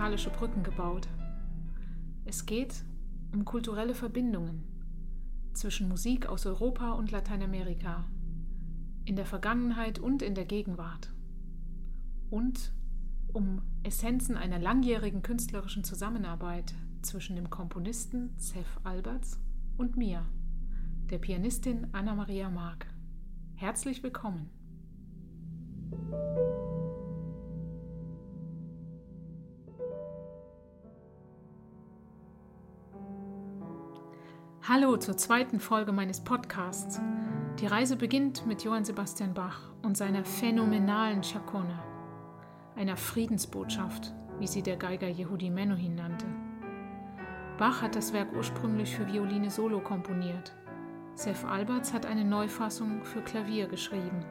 musikalische Brücken gebaut. Es geht um kulturelle Verbindungen zwischen Musik aus Europa und Lateinamerika, in der Vergangenheit und in der Gegenwart. Und um Essenzen einer langjährigen künstlerischen Zusammenarbeit zwischen dem Komponisten Seth Alberts und mir, der Pianistin Anna-Maria Mark. Herzlich willkommen. Hallo zur zweiten Folge meines Podcasts. Die Reise beginnt mit Johann Sebastian Bach und seiner phänomenalen Chacona, einer Friedensbotschaft, wie sie der Geiger Yehudi Menuhin nannte. Bach hat das Werk ursprünglich für Violine solo komponiert. Seth Alberts hat eine Neufassung für Klavier geschrieben.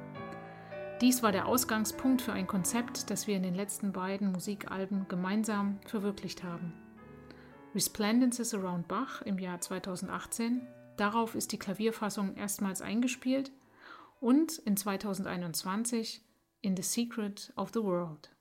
Dies war der Ausgangspunkt für ein Konzept, das wir in den letzten beiden Musikalben gemeinsam verwirklicht haben. Resplendences Around Bach im Jahr 2018. Darauf ist die Klavierfassung erstmals eingespielt und in 2021 in The Secret of the World.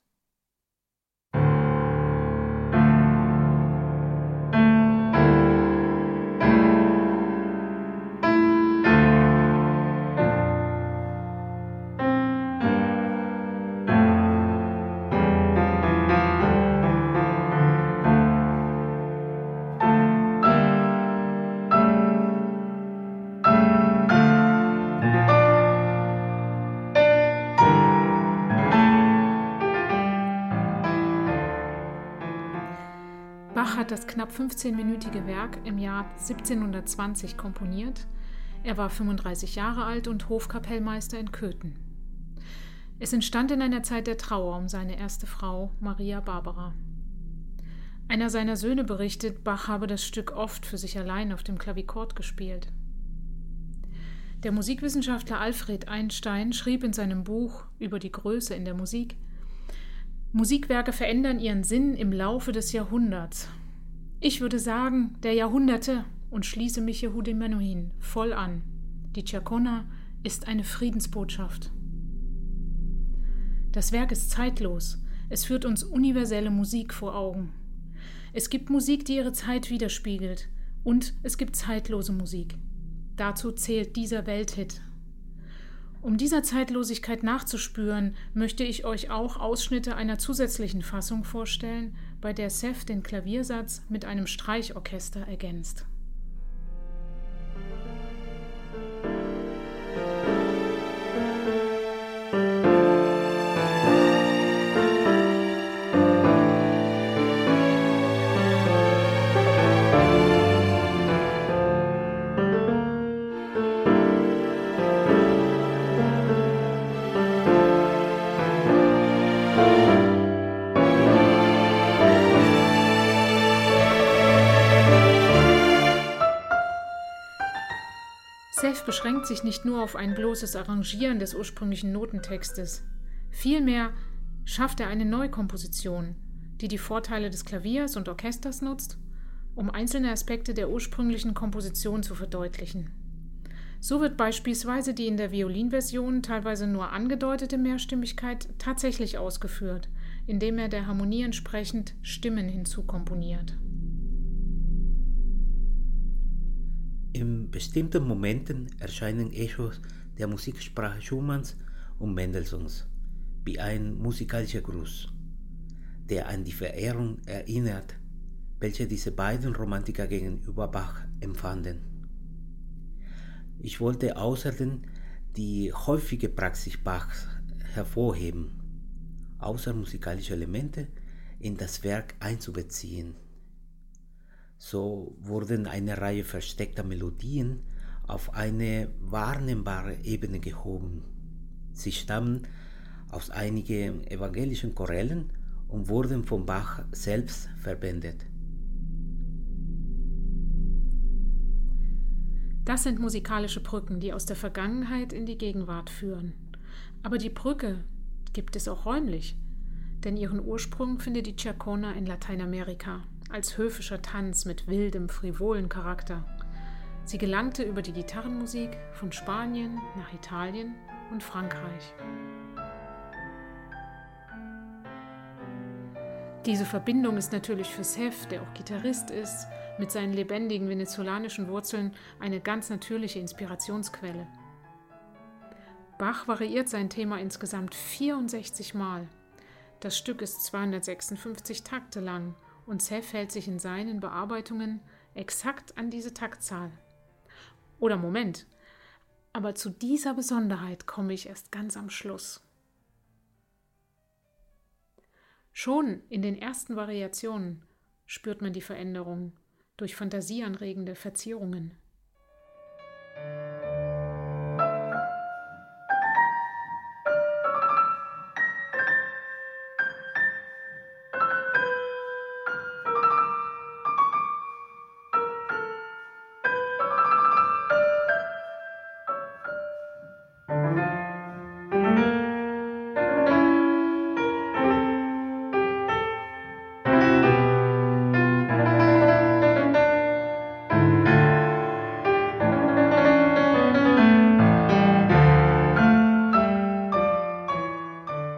Hat das knapp 15-minütige Werk im Jahr 1720 komponiert. Er war 35 Jahre alt und Hofkapellmeister in Köthen. Es entstand in einer Zeit der Trauer um seine erste Frau, Maria Barbara. Einer seiner Söhne berichtet, Bach habe das Stück oft für sich allein auf dem Klavichord gespielt. Der Musikwissenschaftler Alfred Einstein schrieb in seinem Buch über die Größe in der Musik, Musikwerke verändern ihren Sinn im Laufe des Jahrhunderts. Ich würde sagen, der Jahrhunderte und schließe mich Yehudi Menuhin voll an. Die Chacona ist eine Friedensbotschaft. Das Werk ist zeitlos. Es führt uns universelle Musik vor Augen. Es gibt Musik, die ihre Zeit widerspiegelt. Und es gibt zeitlose Musik. Dazu zählt dieser Welthit um dieser Zeitlosigkeit nachzuspüren, möchte ich euch auch Ausschnitte einer zusätzlichen Fassung vorstellen, bei der Seth den Klaviersatz mit einem Streichorchester ergänzt. Beschränkt sich nicht nur auf ein bloßes Arrangieren des ursprünglichen Notentextes. Vielmehr schafft er eine Neukomposition, die die Vorteile des Klaviers und Orchesters nutzt, um einzelne Aspekte der ursprünglichen Komposition zu verdeutlichen. So wird beispielsweise die in der Violinversion teilweise nur angedeutete Mehrstimmigkeit tatsächlich ausgeführt, indem er der Harmonie entsprechend Stimmen hinzukomponiert. In bestimmten Momenten erscheinen Echos der Musiksprache Schumanns und Mendelssohns wie ein musikalischer Gruß, der an die Verehrung erinnert, welche diese beiden Romantiker gegenüber Bach empfanden. Ich wollte außerdem die häufige Praxis Bachs hervorheben, außer musikalische Elemente in das Werk einzubeziehen. So wurden eine Reihe versteckter Melodien auf eine wahrnehmbare Ebene gehoben. Sie stammen aus einigen evangelischen Chorellen und wurden von Bach selbst verwendet. Das sind musikalische Brücken, die aus der Vergangenheit in die Gegenwart führen. Aber die Brücke gibt es auch räumlich, denn ihren Ursprung findet die Chacona in Lateinamerika als höfischer Tanz mit wildem, frivolen Charakter. Sie gelangte über die Gitarrenmusik von Spanien nach Italien und Frankreich. Diese Verbindung ist natürlich für Seth, der auch Gitarrist ist, mit seinen lebendigen venezolanischen Wurzeln eine ganz natürliche Inspirationsquelle. Bach variiert sein Thema insgesamt 64 Mal. Das Stück ist 256 Takte lang und Seth hält sich in seinen Bearbeitungen exakt an diese Taktzahl. Oder Moment, aber zu dieser Besonderheit komme ich erst ganz am Schluss. Schon in den ersten Variationen spürt man die Veränderung durch fantasieanregende Verzierungen.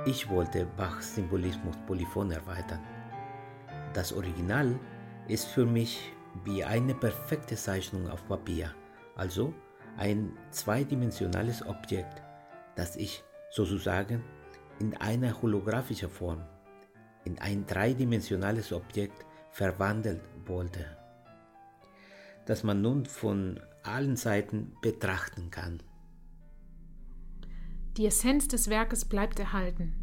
Ich wollte Bachs Symbolismus polyphon erweitern. Das Original ist für mich wie eine perfekte Zeichnung auf Papier, also ein zweidimensionales Objekt, das ich sozusagen in einer holographischen Form, in ein dreidimensionales Objekt verwandeln wollte, das man nun von allen Seiten betrachten kann. Die Essenz des Werkes bleibt erhalten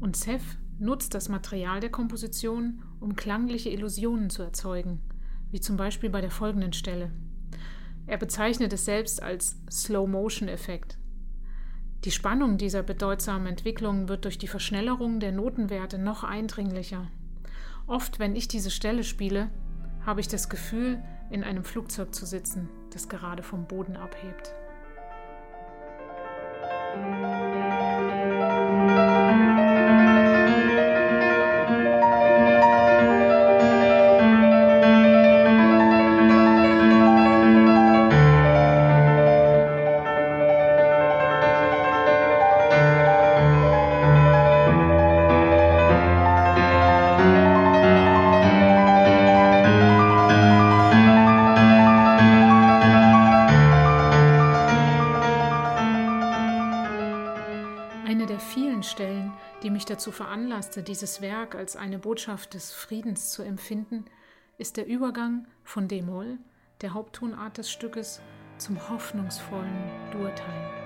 und Seth nutzt das Material der Komposition, um klangliche Illusionen zu erzeugen, wie zum Beispiel bei der folgenden Stelle. Er bezeichnet es selbst als Slow-Motion-Effekt. Die Spannung dieser bedeutsamen Entwicklung wird durch die Verschnellerung der Notenwerte noch eindringlicher. Oft, wenn ich diese Stelle spiele, habe ich das Gefühl, in einem Flugzeug zu sitzen, das gerade vom Boden abhebt. Thank you. Dazu veranlasste, dieses Werk als eine Botschaft des Friedens zu empfinden, ist der Übergang von D-Moll, der Haupttonart des Stückes, zum hoffnungsvollen Durteil.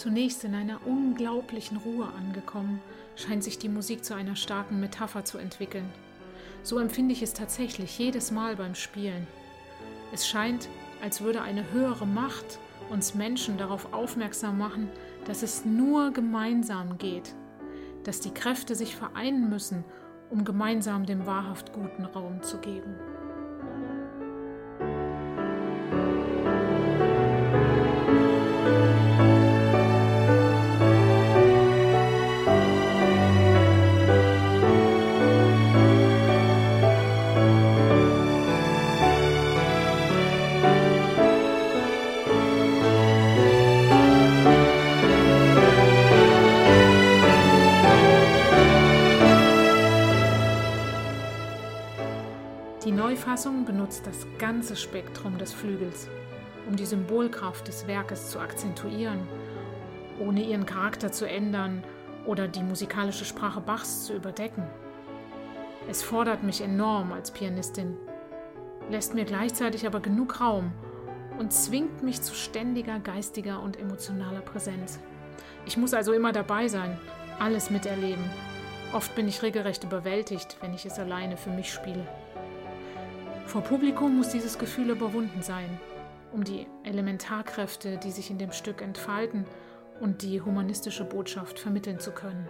Zunächst in einer unglaublichen Ruhe angekommen, scheint sich die Musik zu einer starken Metapher zu entwickeln. So empfinde ich es tatsächlich jedes Mal beim Spielen. Es scheint, als würde eine höhere Macht uns Menschen darauf aufmerksam machen, dass es nur gemeinsam geht, dass die Kräfte sich vereinen müssen, um gemeinsam dem wahrhaft guten Raum zu geben. Fassung benutzt das ganze Spektrum des Flügels, um die Symbolkraft des Werkes zu akzentuieren, ohne ihren Charakter zu ändern oder die musikalische Sprache Bachs zu überdecken. Es fordert mich enorm als Pianistin, lässt mir gleichzeitig aber genug Raum und zwingt mich zu ständiger geistiger und emotionaler Präsenz. Ich muss also immer dabei sein, alles miterleben. Oft bin ich regelrecht überwältigt, wenn ich es alleine für mich spiele. Vor Publikum muss dieses Gefühl überwunden sein, um die Elementarkräfte, die sich in dem Stück entfalten und die humanistische Botschaft vermitteln zu können.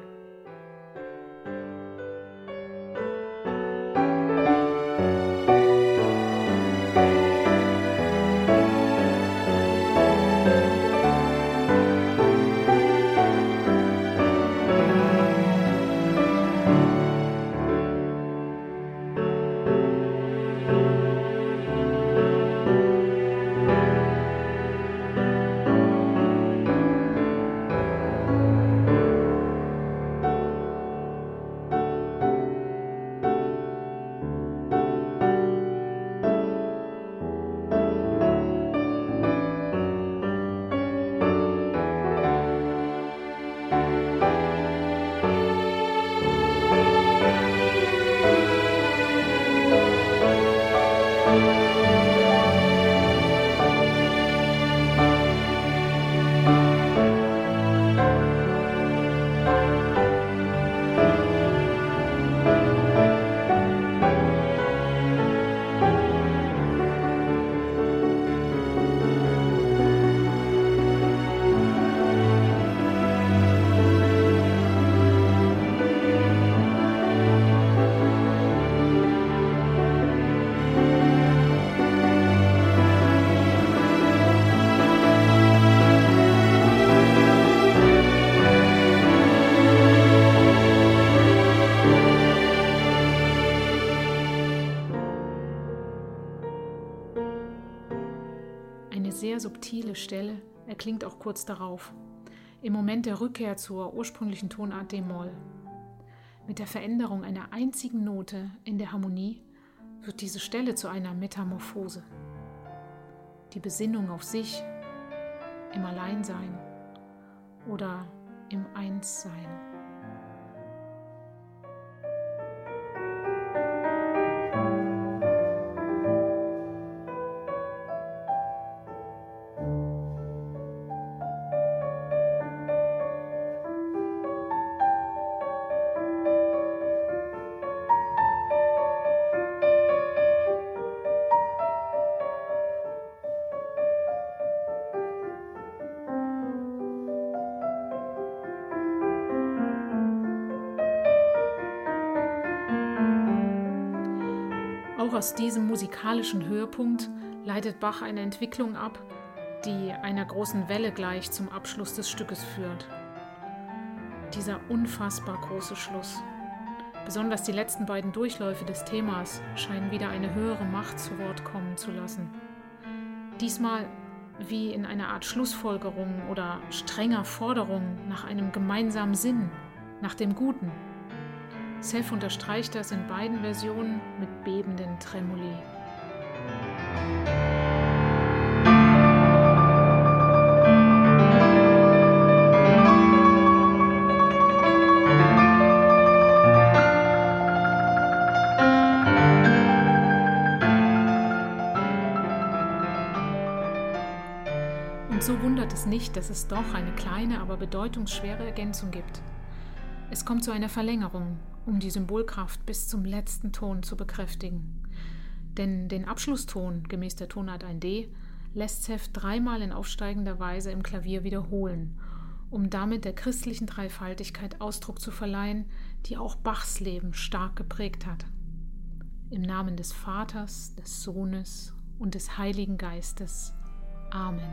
Subtile Stelle erklingt auch kurz darauf, im Moment der Rückkehr zur ursprünglichen Tonart D-Moll. Mit der Veränderung einer einzigen Note in der Harmonie wird diese Stelle zu einer Metamorphose. Die Besinnung auf sich, im Alleinsein oder im Einssein. Auch aus diesem musikalischen Höhepunkt leitet Bach eine Entwicklung ab, die einer großen Welle gleich zum Abschluss des Stückes führt. Dieser unfassbar große Schluss. Besonders die letzten beiden Durchläufe des Themas scheinen wieder eine höhere Macht zu Wort kommen zu lassen. Diesmal wie in einer Art Schlussfolgerung oder strenger Forderung nach einem gemeinsamen Sinn, nach dem Guten. Seth unterstreicht das in beiden Versionen mit bebenden Tremoli. Und so wundert es nicht, dass es doch eine kleine, aber bedeutungsschwere Ergänzung gibt. Es kommt zu einer Verlängerung, um die Symbolkraft bis zum letzten Ton zu bekräftigen. Denn den Abschlusston gemäß der Tonart 1D lässt Zeff dreimal in aufsteigender Weise im Klavier wiederholen, um damit der christlichen Dreifaltigkeit Ausdruck zu verleihen, die auch Bachs Leben stark geprägt hat. Im Namen des Vaters, des Sohnes und des Heiligen Geistes. Amen.